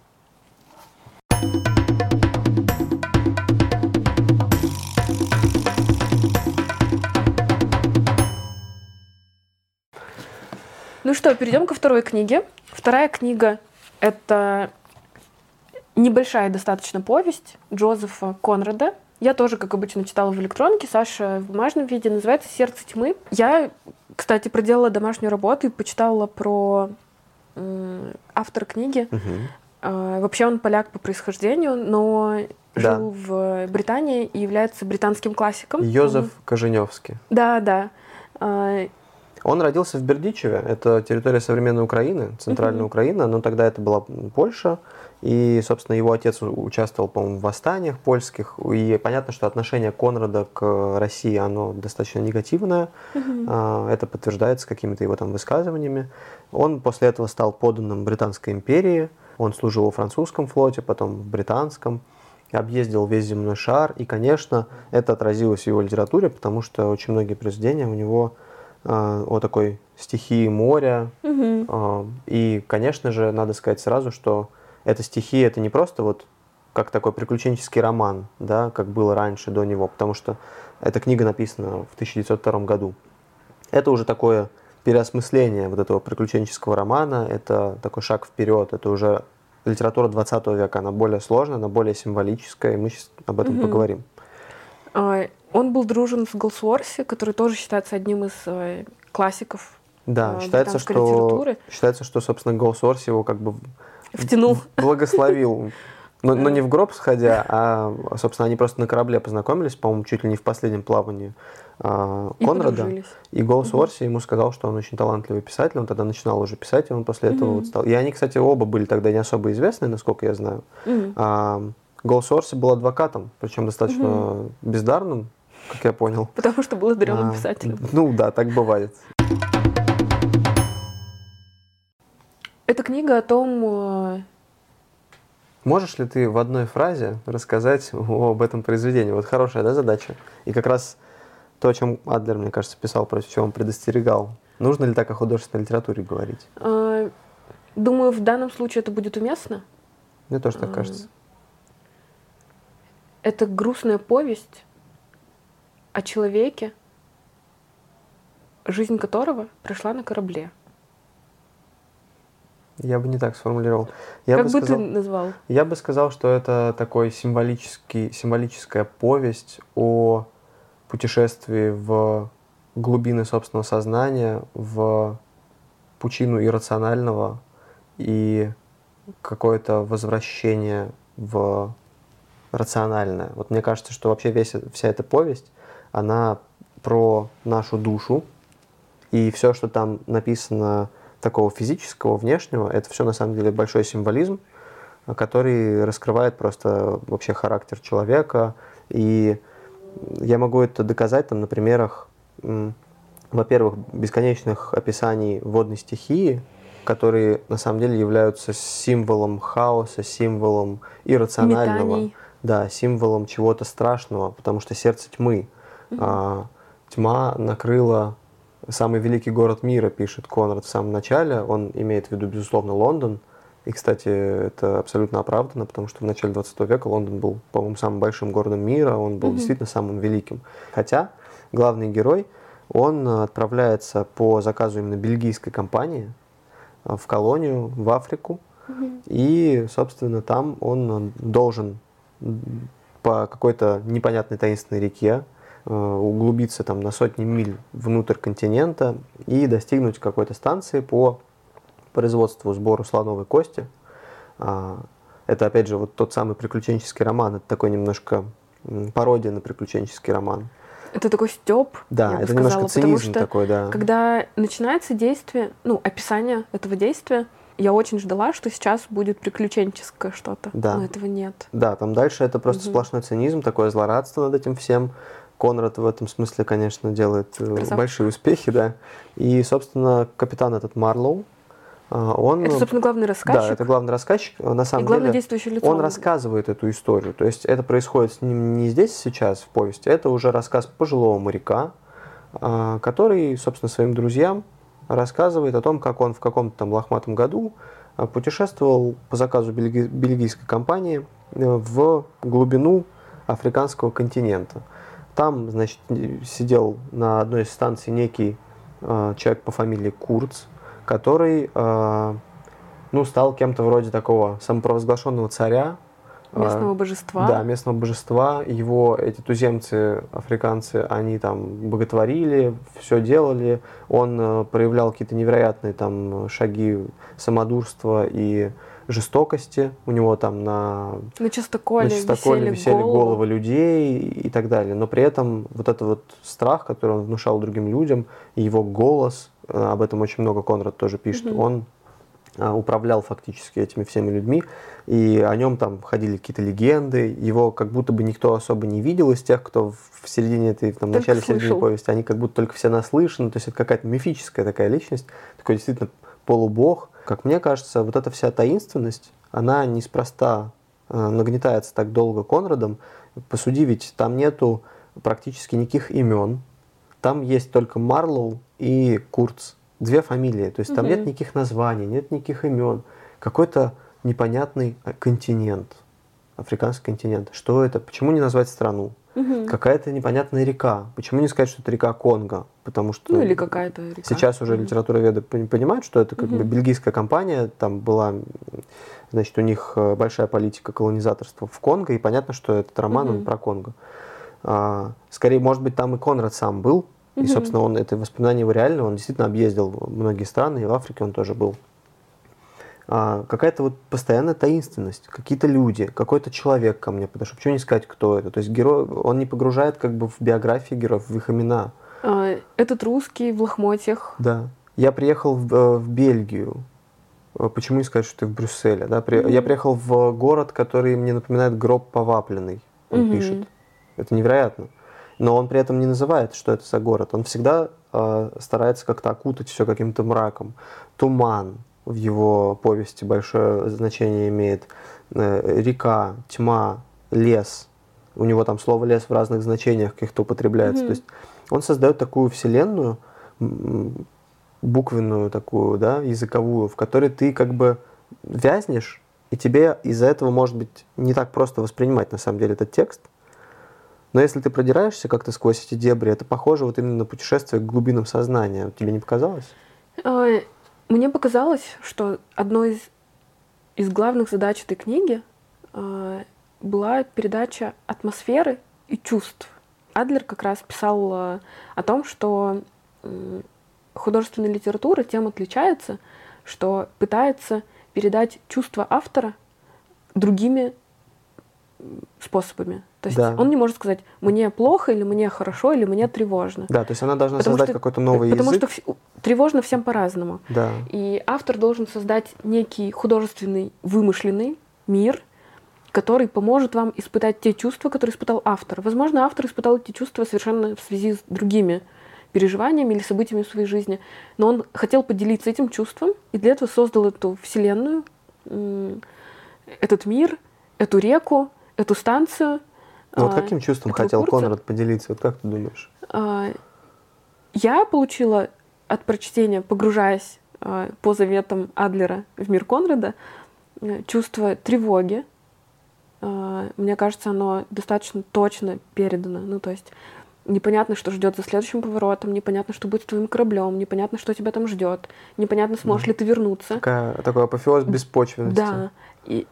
Что, перейдем ко второй книге. Вторая книга — это небольшая достаточно повесть Джозефа Конрада. Я тоже, как обычно, читала в электронке, Саша в бумажном виде. Называется «Сердце тьмы». Я, кстати, проделала домашнюю работу и почитала про м, автора книги. Мгм. А, Вообще он поляк по происхождению, но Да. жил в Британии и является британским классиком. Йозеф Коженевский. Да, да. Он родился в Бердичеве, это территория современной Украины, центральная Мгм. Украина, но тогда это была Польша, и, собственно, его отец участвовал, по-моему, в восстаниях польских, и понятно, что отношение Конрада к России, оно достаточно негативное, А, это подтверждается какими-то его там высказываниями. Он после этого стал подданным Британской империи, он служил во французском флоте, потом в британском, объездил весь земной шар, и, конечно, это отразилось в его литературе, потому что очень многие произведения у него о такой стихии моря, а, и, конечно же, надо сказать сразу, что эта стихия это не просто вот как такой приключенческий роман, да, как было раньше до него, потому что эта книга написана в 1902 году. Это уже такое переосмысление вот этого приключенческого романа, это такой шаг вперед, это уже литература 20 века, она более сложная, она более символическая, и мы сейчас об этом Мгм. поговорим. Он был дружен с Голсуорси, который тоже считается одним из э, классиков Да, э, считается, что, литературы. считается, что, собственно, Голсорс его как бы Втянул. благословил. Но, но не в гроб сходя, а, собственно, они просто на корабле познакомились, по-моему, чуть ли не в последнем плавании И Конрада. подружились. И голос Орси ему сказал, что он очень талантливый писатель, он тогда начинал уже писать, и он после этого Мгм. вот стал. И они, кстати, оба были тогда не особо известны, насколько я знаю. Мгм. А, голос Орси был адвокатом, причем достаточно бездарным, как я понял. Потому что был одаренным А, писателем. Ну да, так бывает. Это книга о том, э, Можешь ли ты в одной фразе рассказать об этом произведении? Вот хорошая, да, задача? И как раз то, о чем Адлер, мне кажется, писал, против чего он предостерегал. Нужно ли так о художественной литературе говорить? э, думаю, в данном случае это будет уместно. Мне тоже так А, кажется. Это грустная повесть о человеке, жизнь которого прошла на корабле. Я бы не так сформулировал. Я как бы бы сказал, ты назвал? я бы сказал, что это такой символический, символическая повесть о путешествии в глубины собственного сознания, в пучину иррационального и какое-то возвращение в рациональное. Вот мне кажется, что вообще весь, вся эта повесть, она про нашу душу, и все, что там написано такого физического, внешнего, это все на самом деле большой символизм, который раскрывает просто вообще характер человека. И я могу это доказать там на примерах, во-первых, бесконечных описаний водной стихии, которые на самом деле являются символом хаоса, символом иррационального. Метаний. Да, символом чего-то страшного, потому что сердце тьмы. А, тьма накрыла самый великий город мира, пишет Конрад в самом начале. Он имеет в виду, безусловно, Лондон. И, кстати, это абсолютно оправдано, потому что в начале 20 века Лондон был, по-моему, самым большим городом мира, он был Мгм. действительно самым великим. Хотя главный герой, он отправляется по заказу именно бельгийской компании э, в колонию, в Африку, и, собственно, там он должен по какой-то непонятной таинственной реке углубиться там на сотни миль внутрь континента и достигнуть какой-то станции по производству, сбору слоновой кости. А, Это, опять же, вот тот самый приключенческий роман. Это такой немножко пародия на приключенческий роман. Это такой степ, Да, я бы это сказала, немножко потому цинизм что такой, да. когда начинается действие, ну, описание этого действия, я очень ждала, что сейчас будет приключенческое что-то. Да. Но этого нет. Да, там дальше это просто Мгм. сплошной цинизм, такое злорадство над этим всем. Конрад в этом смысле, конечно, делает э, Красавчик. большие успехи, да. И, собственно, капитан этот Марлоу, а, он... Это, собственно, главный рассказчик Да, это главный рассказчик. На и самом главное деле, действующее лицо. он рассказывает эту историю. То есть это происходит с ним не здесь сейчас в повести, это уже рассказ пожилого моряка, а, который, собственно, своим друзьям рассказывает о том, как он в каком-то там лохматом году а, путешествовал по заказу бельги- бельгийской компании э, в глубину африканского континента. Там, значит, сидел на одной из станций некий э, человек по фамилии Курц, который э, ну, стал кем-то вроде такого самопровозглашенного царя. э, местного божества. да, местного божества. Его эти туземцы, африканцы, они там боготворили, все делали. Он э, проявлял какие-то невероятные там шаги самодурства и жестокости. У него там на, На частоколе, на чистоколе висели, висели головы. головы людей и так далее. Но при этом вот этот вот страх, который он внушал другим людям, и его голос, э, об этом очень много Конрад тоже пишет, Мгм. он а, управлял фактически этими всеми людьми, и о нем там ходили какие-то легенды, его как будто бы никто особо не видел из тех, кто в середине этой, там, в начале слышал. повести, они как будто только все наслышаны, то есть это какая-то мифическая такая личность, такой действительно полубог. Как мне кажется, вот эта вся таинственность, она неспроста э, нагнетается так долго Конрадом. Посуди, ведь там нету практически никаких имен, там есть только Марлоу и Курц. Две фамилии. То есть там Мгм. нет никаких названий, нет никаких имен. Какой-то непонятный э, континент. Африканский континент. Что это? Почему не назвать страну? Мгм. Какая-то непонятная река. Почему не сказать, что это река Конго? Потому что Ну, или какая-то река. сейчас уже литературоведы пон- понимают, что это как бы Мгм. бельгийская компания, там была, значит, у них э, большая политика колонизаторства в Конго, и понятно, что этот роман он Мгм. про Конго. А, скорее, может быть, там и Конрад сам был, И, собственно, он это воспоминание его реально, он действительно объездил многие страны, и в Африке он тоже был. А, какая-то вот постоянная таинственность, какие-то люди, какой-то человек ко мне подошел. Почему не сказать, кто это? То есть герой, он не погружает как бы в биографии героев, в их имена. А, этот русский в лохмотьях. Да. Я приехал в, э, в Бельгию. Э, почему не сказать, что ты в Брюсселе? Да? При, mm-hmm. Я приехал в город, который мне напоминает гроб повапленный. Он mm-hmm. пишет. Это невероятно. Но он при этом не называет, что это за город. Он всегда э, старается как-то окутать все каким-то мраком. Туман в его повести большое значение имеет. Э, река, тьма, лес. У него там слово лес в разных значениях каких-то употребляется. Mm-hmm. То есть он создает такую вселенную, буквенную такую, да, языковую, в которой ты как бы вязнешь, и тебе из-за этого может быть не так просто воспринимать на самом деле этот текст. Но если ты продираешься как-то сквозь эти дебри, это похоже вот именно на путешествие к глубинам сознания. Тебе не показалось? Мне показалось, что одной из, из главных задач этой книги э, была передача атмосферы и чувств. Адлер как раз писал э, о том, что э, художественная литература тем отличается, что пытается передать чувства автора другими способами. То есть да. он не может сказать «мне плохо» или «мне хорошо» или «мне тревожно». Да, то есть она должна потому создать какой-то новый потому язык. Потому что тревожно всем по-разному. Да. И автор должен создать некий художественный вымышленный мир, который поможет вам испытать те чувства, которые испытал автор. Возможно, автор испытал эти чувства совершенно в связи с другими переживаниями или событиями в своей жизни. Но он хотел поделиться этим чувством, и для этого создал эту вселенную, этот мир, эту реку, эту станцию – ну, вот а, каким чувством хотел курса. Конрад поделиться? Вот как ты думаешь? А, я получила от прочтения, погружаясь а, по заветам Адлера в мир Конрада, э, чувство тревоги. Мне кажется, оно достаточно точно передано. Ну, то есть непонятно, что ждет за следующим поворотом, непонятно, что будет с твоим кораблем, непонятно, что тебя там ждет, непонятно, сможешь да. ли ты вернуться. Такая, такой апофеоз беспочвенности. Да. И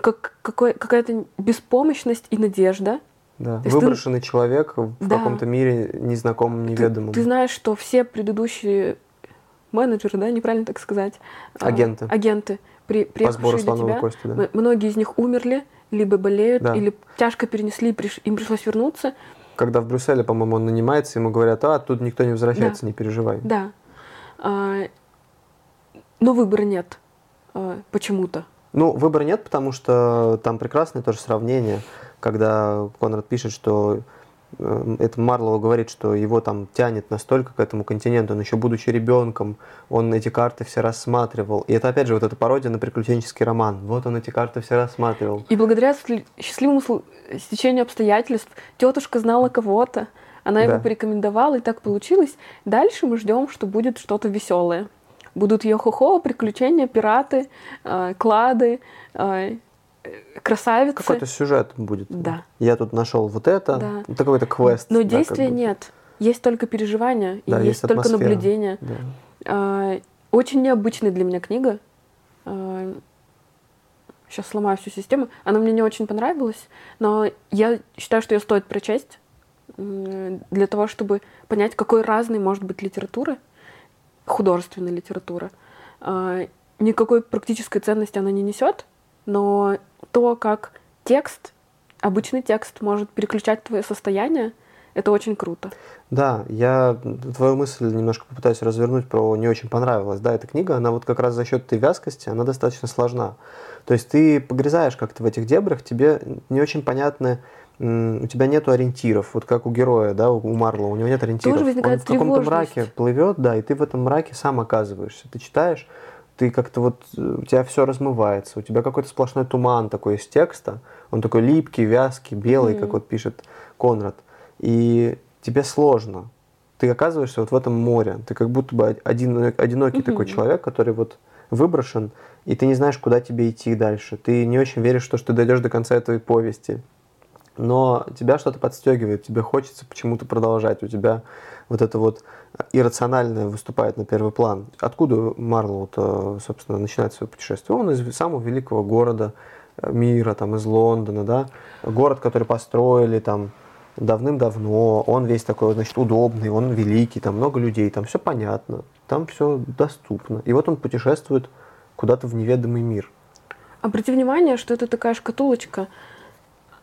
как, какой, какая-то беспомощность и надежда. Да, выброшенный ты... человек в да. каком-то мире незнакомом, неведомом. Ты, ты знаешь, что все предыдущие менеджеры, да, неправильно так сказать, агенты, а, агенты при, приехавшие до тебя, кости, да. многие из них умерли, либо болеют, да. или тяжко перенесли, приш... им пришлось вернуться. Когда в Брюсселе, по-моему, он нанимается, ему говорят, а, тут никто не возвращается, да. не переживай. Да. А, но выбора нет а, почему-то. Ну, выбора нет, потому что там прекрасное тоже сравнение, когда Конрад пишет, что э, это Марлоу говорит, что его там тянет настолько к этому континенту, он еще будучи ребенком, он эти карты все рассматривал. И это опять же вот эта пародия на приключенческий роман. Вот он эти карты все рассматривал. И благодаря счастливому стечению обстоятельств тетушка знала кого-то, она да. его порекомендовала, и так получилось. Дальше мы ждем, что будет что-то веселое будут йо-хо-хо, приключения, пираты, э, клады, э, красавицы. Какой-то сюжет будет. Да. Я тут нашел вот это, да. это какой-то квест. Но да, действия как нет. Есть только переживания, да, и есть, есть только наблюдение. Да. Э, очень необычная для меня книга. Э, сейчас сломаю всю систему. Она мне не очень понравилась, но я считаю, что ее стоит прочесть для того, чтобы понять, какой разной может быть литература художественная литература. Никакой практической ценности она не несет, но то, как текст, обычный текст может переключать твое состояние, это очень круто. Да, я твою мысль немножко попытаюсь развернуть про не очень понравилась. Да, эта книга, она вот как раз за счет этой вязкости, она достаточно сложна. То есть ты погрязаешь как-то в этих дебрях, тебе не очень понятны у тебя нет ориентиров, вот как у героя, да, у Марла, у него нет ориентиров. Тоже Он в каком-то мраке плывет, да, и ты в этом мраке сам оказываешься. Ты читаешь, ты как-то вот, э, у тебя все размывается, у тебя какой-то сплошной туман такой из текста, он такой липкий, вязкий, белый, mm-hmm. как вот пишет Конрад, и тебе сложно. Ты оказываешься вот в этом море, ты как будто бы один, одинокий mm-hmm. такой человек, который вот выброшен, и ты не знаешь, куда тебе идти дальше. Ты не очень веришь, что, что ты дойдешь до конца этой повести но тебя что-то подстегивает, тебе хочется почему-то продолжать, у тебя вот это вот иррациональное выступает на первый план. Откуда Марлоу, собственно, начинает свое путешествие? Он из самого великого города э, мира, там, из Лондона, да, город, который построили там давным-давно, он весь такой, значит, удобный, он великий, там много людей, там все понятно, там все доступно. И вот он путешествует куда-то в неведомый мир. Обрати внимание, что это такая шкатулочка.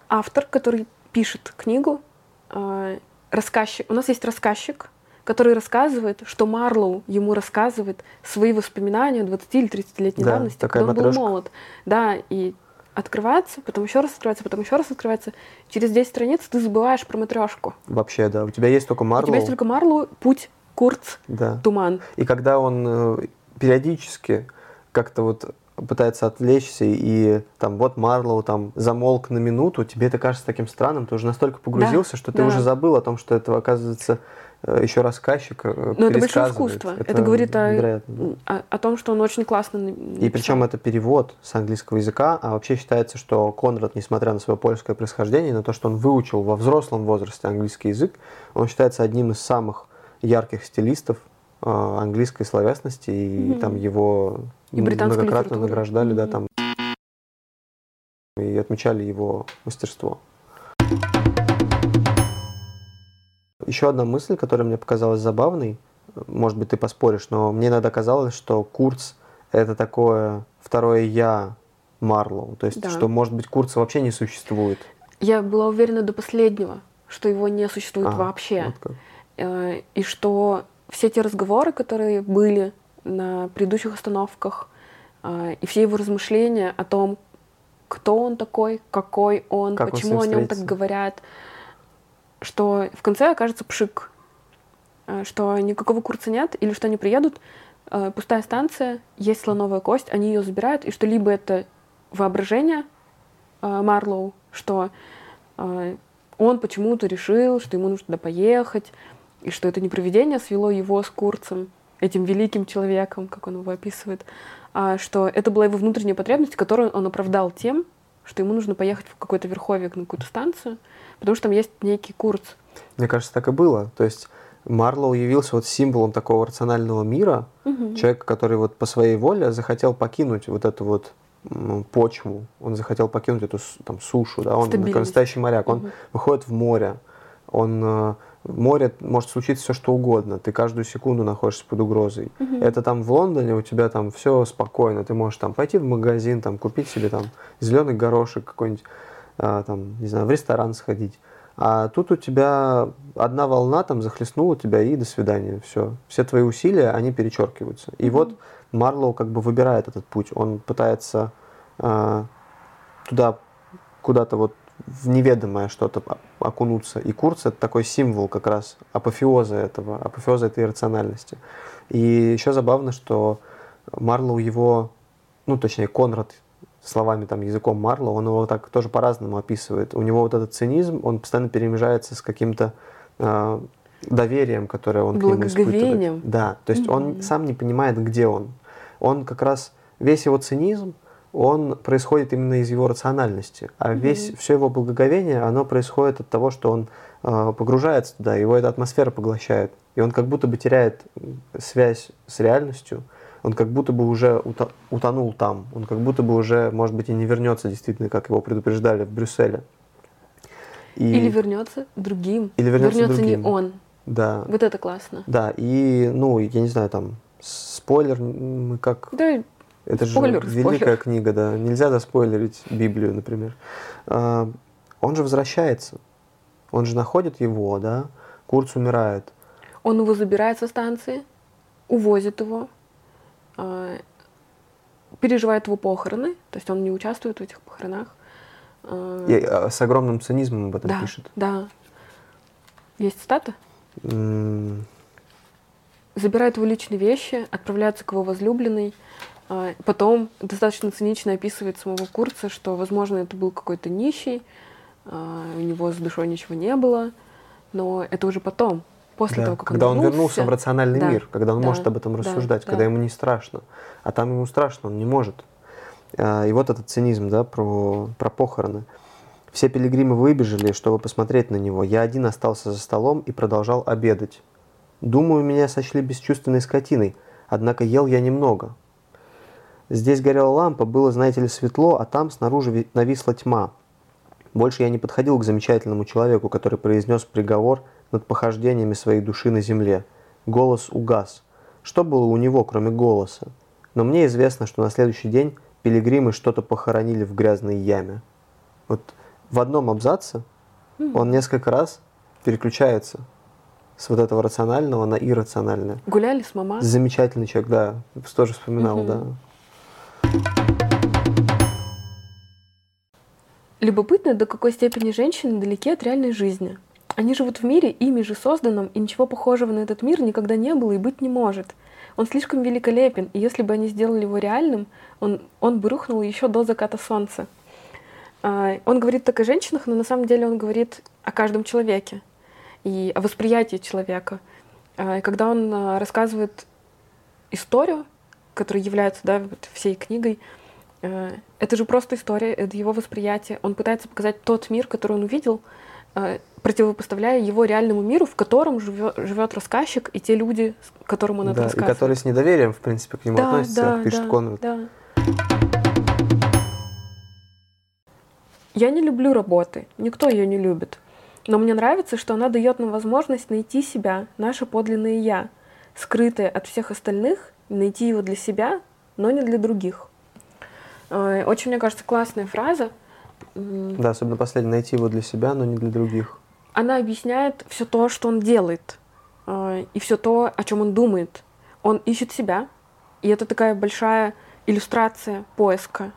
Автор, который пишет книгу, э, рассказчик. У нас есть рассказчик, который рассказывает, что Марлоу ему рассказывает свои воспоминания 20 или 30-летней Да, давности, когда он был матрешка. молод. Да, и открывается, потом еще раз открывается, потом еще раз открывается. Через 10 страниц ты забываешь про матрешку. Вообще, да. У тебя есть только У Марлоу. тебя есть только Марлоу, путь, Курц, Да. туман. И когда он э, периодически как-то вот пытается отвлечься и там вот Марлоу там замолк на минуту, тебе это кажется таким странным, ты уже настолько погрузился, что ты да. уже забыл о том, что это оказывается э, еще рассказчик э, Но это большое искусство. Это, говорит о, да. о, о том, что он очень классно на- И написал. причем это перевод с английского языка, а вообще считается, что Конрад, несмотря на свое польское происхождение, на то, что он выучил во взрослом возрасте английский язык, он считается одним из самых ярких стилистов э, английской словесности, и Мгм. там его И британской многократно награждали, да, там и отмечали его мастерство. Еще одна мысль, которая мне показалась забавной, может быть, ты поспоришь, но мне иногда казалось, что Курц — это такое второе «я» Марлоу. То есть, Да. что, может быть, Курца вообще не существует. Я была уверена до последнего, что его не существует А, вообще. вот как. Э, И что все те разговоры, которые были на предыдущих остановках, э, и все его размышления о том, кто он такой, какой он, Как он почему о ним нем так говорят, что в конце окажется пшик, э, что никакого курса нет, или что они приедут, э, пустая станция, есть слоновая кость, они ее забирают, и что либо это воображение Марлоу, что он почему-то решил, что ему нужно туда поехать, и что это не провидение свело его с Курцем, этим великим человеком, как он его описывает, а что это была его внутренняя потребность, которую он оправдал тем, что ему нужно поехать в какой-то верховье на какую-то станцию, потому что там есть некий Курц. Мне кажется, так и было. То есть Марлоу явился вот символом такого рационального мира, Мгм. человек, который вот по своей воле захотел покинуть вот эту вот почву, он захотел покинуть эту там сушу, да, он такой настоящий моряк, он Мгм. выходит в море, он э, море может случиться все что угодно, ты каждую секунду находишься под угрозой. Мгм. Это там в Лондоне у тебя там все спокойно, ты можешь там пойти в магазин, там купить себе там зеленый горошек какой-нибудь, а, там не знаю, в ресторан сходить. А тут у тебя одна волна там захлестнула тебя и до свидания, все. Все твои усилия, они перечеркиваются. И вот Марлоу как бы выбирает этот путь, он пытается а, туда куда-то вот в неведомое что-то окунуться. И Курц это такой символ как раз апофеоза этого, апофеоза этой иррациональности. И еще забавно, что Марлоу его, ну точнее Конрад словами там языком Марлоу, он его так тоже по-разному описывает. У него вот этот цинизм, он постоянно перемежается с каким-то а, доверием, которое он к нему испытывает. Да, то есть он Мгм. сам не понимает, где он. Он как раз весь его цинизм, он происходит именно из его рациональности, а весь все его благоговение, оно происходит от того, что он э, погружается туда, его эта атмосфера поглощает, и он как будто бы теряет связь с реальностью, он как будто бы уже уто- утонул там, он как будто бы уже, может быть, и не вернется действительно, как его предупреждали в Брюсселе. И- Или вернется другим. Или вернется не другим. он. да, Вот это классно. да, и, ну, я не знаю, там, спойлер, мы как Да, Это Спойлер, же великая спойлер. книга, да. Нельзя заспойлерить Библию, например. А, Он же возвращается. Он же находит его, да. Курц умирает. он его забирает со станции, увозит его, а, переживает его похороны, то есть он не участвует в этих похоронах. А, И с огромным цинизмом об этом да, пишет. да. Есть цитата? М, забирает его личные вещи, отправляется к его возлюбленной. А, Потом достаточно цинично описывает самого Курца, что, возможно, это был какой-то нищий, а, у него с душой ничего не было, но это уже потом, после да, того, как Когда он он вернулся вернулся. в рациональный Да, мир, когда он да, может об этом да, рассуждать, да. когда ему не страшно. А там ему страшно, он не может. А, И вот этот цинизм, да, про, про похороны. Все пилигримы выбежали, чтобы посмотреть на него. Я один остался за столом и продолжал обедать. Думаю, меня сочли бесчувственной скотиной, однако ел я немного. Здесь горела лампа, было, знаете ли, светло, а там снаружи ви- нависла тьма. Больше я не подходил к замечательному человеку, который произнес приговор над похождениями своей души на земле. Голос угас. Что было у него, кроме голоса? Но мне известно, что на следующий день пилигримы что-то похоронили в грязной яме. Вот в одном абзаце он несколько раз переключается с вот этого рационального на иррациональное. Гуляли с мама? Замечательный человек, да. Тоже вспоминал, да. Любопытно, до какой степени женщины далеки от реальной жизни. Они живут в мире, ими же созданном, и ничего похожего на этот мир никогда не было и быть не может. Он слишком великолепен, и если бы они сделали его реальным, он, он бы рухнул еще до заката солнца. А, он говорит так о женщинах, но на самом деле он говорит о каждом человеке и о восприятии человека. А, когда он а, рассказывает историю, которая является да, вот всей книгой, Э, это же просто история, это его восприятие. Он пытается показать тот мир, который он увидел, э, противопоставляя его реальному миру, в котором живет, живет рассказчик и те люди, которым он да, это рассказывает. И которые с недоверием, в принципе, к нему да, относятся, да, пишет да, Конрад. Да. Я не люблю работы, никто ее не любит. Но мне нравится, что она дает нам возможность найти себя, наше подлинное «я», скрытое от всех остальных, найти его для себя, но не для других. Э, очень, мне кажется, классная фраза. Да, особенно последний, найти его для себя, но не для других. Она объясняет все то, что он делает, э, и все то, о чем он думает. Он ищет себя, и это такая большая иллюстрация поиска.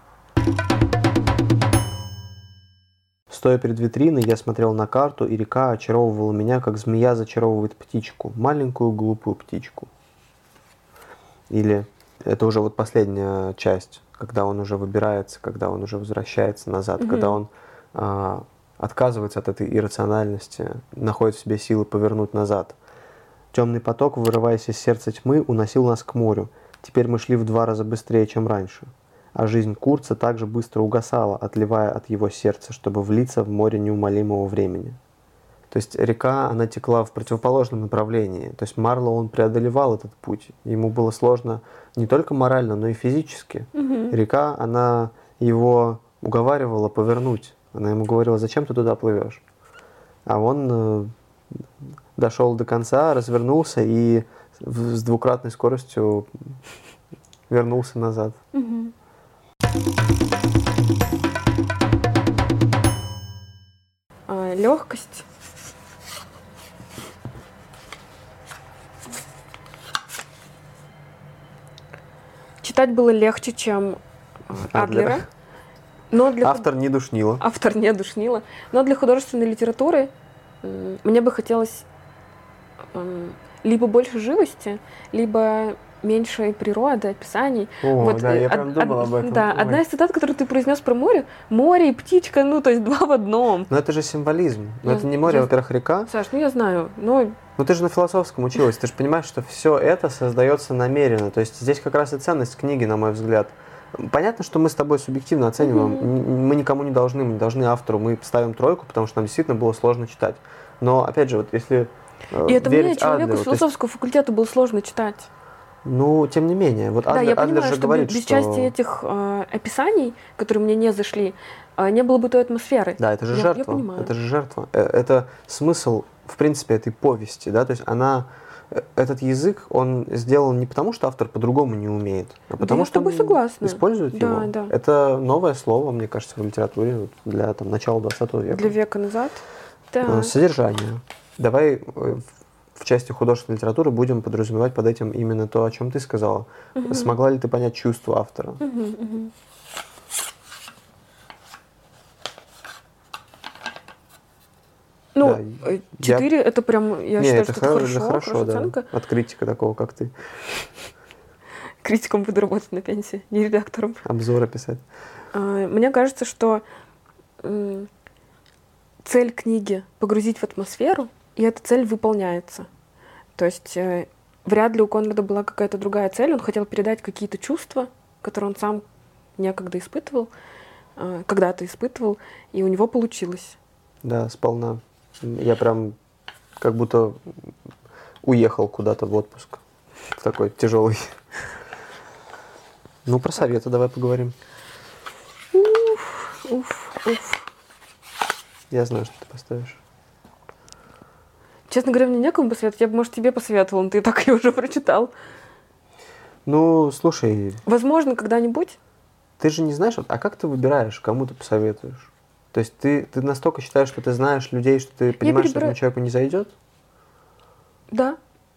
Стоя перед витриной, я смотрел на карту, и река очаровывала меня, как змея зачаровывает птичку, маленькую глупую птичку. Или это уже вот последняя часть когда он уже выбирается, когда он уже возвращается назад, угу. когда он а, отказывается от этой иррациональности, находит в себе силы повернуть назад. Темный поток, вырываясь из сердца тьмы, уносил нас к морю. Теперь мы шли в два раза быстрее, чем раньше. А жизнь Курца также быстро угасала, отливая от его сердца, чтобы влиться в море неумолимого времени. То есть река, она текла в противоположном направлении. То есть Марло, он преодолевал этот путь. Ему было сложно не только морально, но и физически. Угу. Река, она его уговаривала повернуть. Она ему говорила, зачем ты туда плывешь? А он э, дошел до конца, развернулся и с двукратной скоростью вернулся назад. Угу. А, легкость читать было легче, чем э, Адлера. Но для Автор не душнила. Автор не душнила. Но для художественной литературы мне бы хотелось либо больше живости, либо меньше природы, описаний. О, вот, да, я од, прям думал од, об этом. Да, Ой. одна из цитат, которую ты произнес про море, море и птичка, ну, то есть два в одном. Но это же символизм. Но я, это не море, я, во-первых, река. Саш, ну я знаю, но... Ну ты же на философском училась, ты же понимаешь, что все это создается намеренно. То есть здесь как раз и ценность книги, на мой взгляд. Понятно, что мы с тобой субъективно оцениваем. Mm-hmm. Мы никому не должны, мы не должны автору, мы ставим тройку, потому что нам действительно было сложно читать. Но опять же, вот если э, и это мне, человеку Адлеру, с философского есть... факультета, было сложно читать. Ну, тем не менее, вот да, Адлер, я понимаю, же что говорит, без, без что... части этих э, описаний, которые мне не зашли, э, не было бы той атмосферы. Да, это же я, жертва. Я это же жертва. Э, это смысл, в принципе, этой повести, да, то есть она э, этот язык, он сделан не потому, что автор по-другому не умеет, а потому да что он согласна. использует да, его. Да. Это новое слово, мне кажется, в литературе для там, начала 20 века. Для века назад? Да. Э, содержание. Давай в части художественной литературы будем подразумевать под этим именно то, о чем ты сказала. Угу. Смогла ли ты понять чувство автора? Угу, угу. Ну, да, 4 я... это прям, я Не, считаю, это что это хорошо, хорошо да. оценка. От критика такого, как ты. Критиком буду работать на пенсии, не редактором. Обзоры писать. А, мне кажется, что цель книги погрузить в атмосферу, и эта цель выполняется. То есть э, вряд ли у Конрада была какая-то другая цель. Он хотел передать какие-то чувства, которые он сам некогда испытывал, э, когда-то испытывал, и у него получилось. Да, сполна. Я прям как будто уехал куда-то в отпуск. Такой тяжелый. Ну, про советы давай поговорим. Уф, уф, уф. Я знаю, что ты поставишь. Честно говоря, мне некому посоветовать. Я бы, может, тебе посоветовала, но ты так ее уже прочитал. Ну, слушай, Возможно, когда-нибудь. ты же не знаешь, а как ты выбираешь, кому ты посоветуешь? То есть ты, ты настолько считаешь, что ты знаешь людей, что ты понимаешь, что перебираю- этому человеку не зайдет? Да.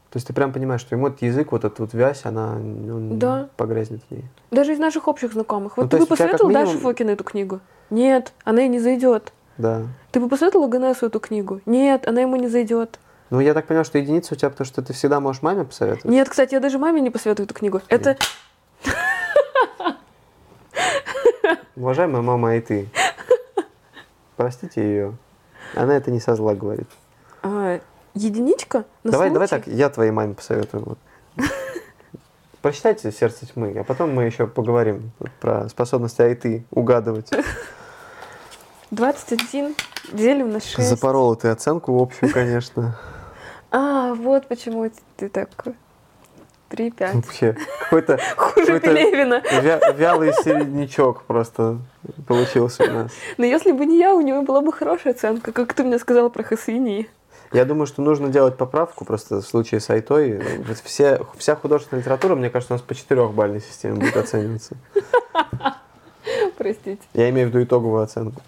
То есть ты прям понимаешь, что ему этот язык, вот эта вот вязь, она он Да. погрязнет в ней. Даже из наших общих знакомых. Вот Ну, ты бы посоветовал минимум- Даше Фокину эту книгу? Нет, она ей не зайдет. Да. Ты бы посоветовала Ганесу эту книгу? Нет, она ему не зайдет. Ну, я так понял, что единица у тебя, потому что ты всегда можешь маме посоветовать. Нет, кстати, я даже маме не посоветую эту книгу. Это Уважаемая мама, а и ты. Простите ее. Она это не со зла говорит. а, единичка на давай, давай случай. так, я твоей маме посоветую. Прочитайте «Сердце тьмы», а потом мы еще поговорим про способность Айты угадывать. 21 делим на 6. Запорола ты оценку общую, конечно. А, вот почему ты такой. 3-5. Вообще, какой-то Хуже Пелевина. вя- вялый середнячок просто получился у нас. Но если бы не я, у него была бы хорошая оценка, как ты мне сказала про Хасини. Я думаю, что нужно делать поправку просто в случае с Айтой. Вот Все, вся художественная литература, мне кажется, у нас по четырехбальной системе будет оцениваться. Простите. Я имею в виду итоговую оценку.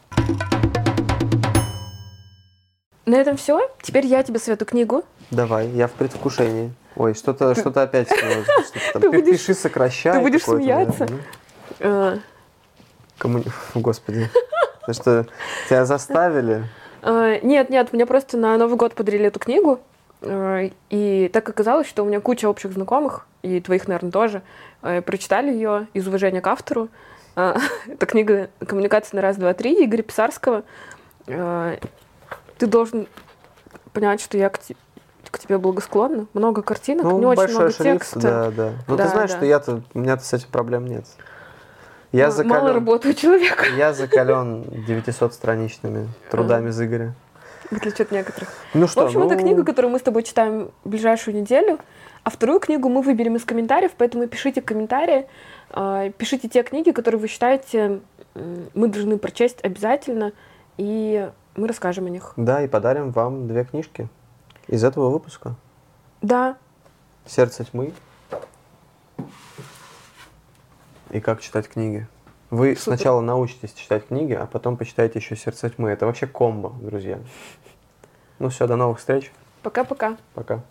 На этом все. Теперь я тебе советую книгу. Давай, я в предвкушении. Ой, что-то что опять. что-то там. Пиши, сокращай. ты будешь смеяться? ну. Э, Фу, Господи. Потому что тебя заставили. э, Нет, нет, мне просто на Новый год подарили эту книгу. э, И так оказалось, что у меня куча общих знакомых, и твоих, наверное, тоже, прочитали ее из уважения к автору. Это книга «Коммуникация на раз, два, три» Игоря Писарского. Ты должен понять, что я к, к тебе благосклонна. Много картинок, не Ну, очень большой много шрифт, текста. да, да. Ну, Да, ты знаешь, да. что я-то, у меня-то с этим проблем нет. Я Мало закален, работы у человека, я закален 900-страничными трудами Зыгоря. в отличие от некоторых. Ну В что, общем, ну, это книга, которую мы с тобой читаем ближайшую неделю. А вторую книгу мы выберем из комментариев, поэтому пишите комментарии, а, пишите те книги, которые вы считаете, мы должны прочесть обязательно, и мы расскажем о них. Да, и подарим вам две книжки из этого выпуска. Да, «Сердце тьмы» и «Как читать книги». Вы Супер. сначала научитесь читать книги, а потом почитайте еще «Сердце тьмы». Это вообще комбо, друзья. Ну все, до новых встреч. пока-пока. Пока.